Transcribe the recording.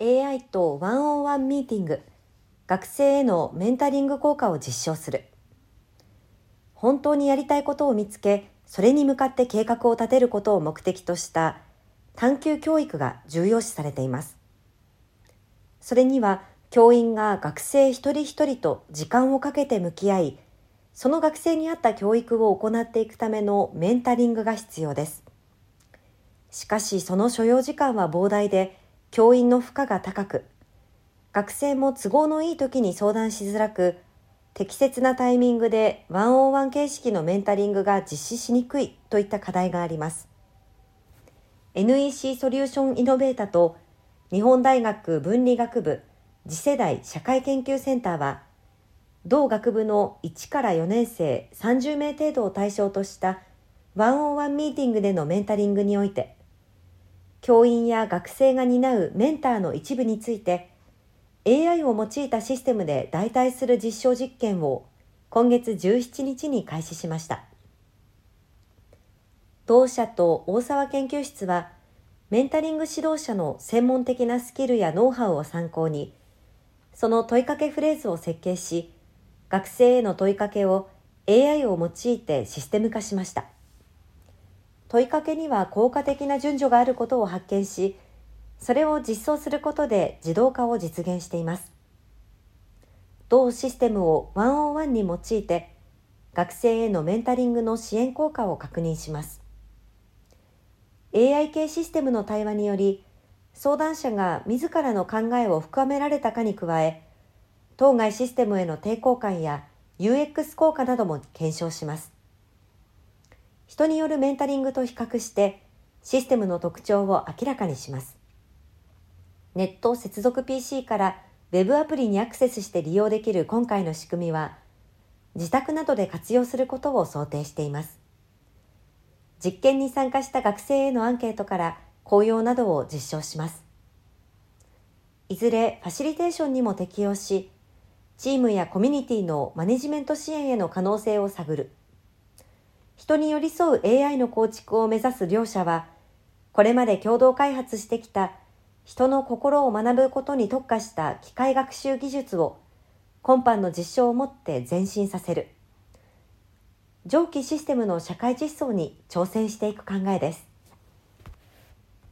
AI とワンオンワンミーティング学生へのメンタリング効果を実証する。本当にやりたいことを見つけそれに向かって計画を立てることを目的とした探究教育が重要視されています。それには教員が学生一人一人と時間をかけて向き合いその学生に合った教育を行っていくためのメンタリングが必要です。しかしその所要時間は膨大で教員の負荷が高く学生も都合のいい時に相談しづらく適切なタイミングでワンオンワン形式のメンタリングが実施しにくいといった課題があります。NEC ソリューションイノベータと日本大学文理学部次世代社会研究センターは同学部の1から4年生30名程度を対象としたワンオンワンミーティングでのメンタリングにおいて教員や学生が担うメンターの一部について AI を用いたシステムで代替する実証実験を今月17日に開始しました。同社と大沢研究室はメンタリング指導者の専門的なスキルやノウハウを参考にその問いかけフレーズを設計し学生への問いかけを AI を用いてシステム化しました問いかけには効果的な順序があることを発見しそれを実装することで自動化を実現しています。同システムをワンオンワンに用いて、学生へのメンタリングの支援効果を確認します。AI 系システムの対話により、相談者が自らの考えを深められたかに加え、当該システムへの抵抗感や UX 効果なども検証します。人によるメンタリングと比較して、システムの特徴を明らかにします。ネット接続 PC から Web アプリにアクセスして利用できる今回の仕組みは、自宅などで活用することを想定しています。実験に参加した学生へのアンケートから効用などを実証します。いずれファシリテーションにも適用し、チームやコミュニティのマネジメント支援への可能性を探る。人に寄り添う AI の構築を目指す両者は、これまで共同開発してきた人の心を学ぶことに特化した機械学習技術を今般の実証をもって前進させる。上記システムの社会実装に挑戦していく考えです。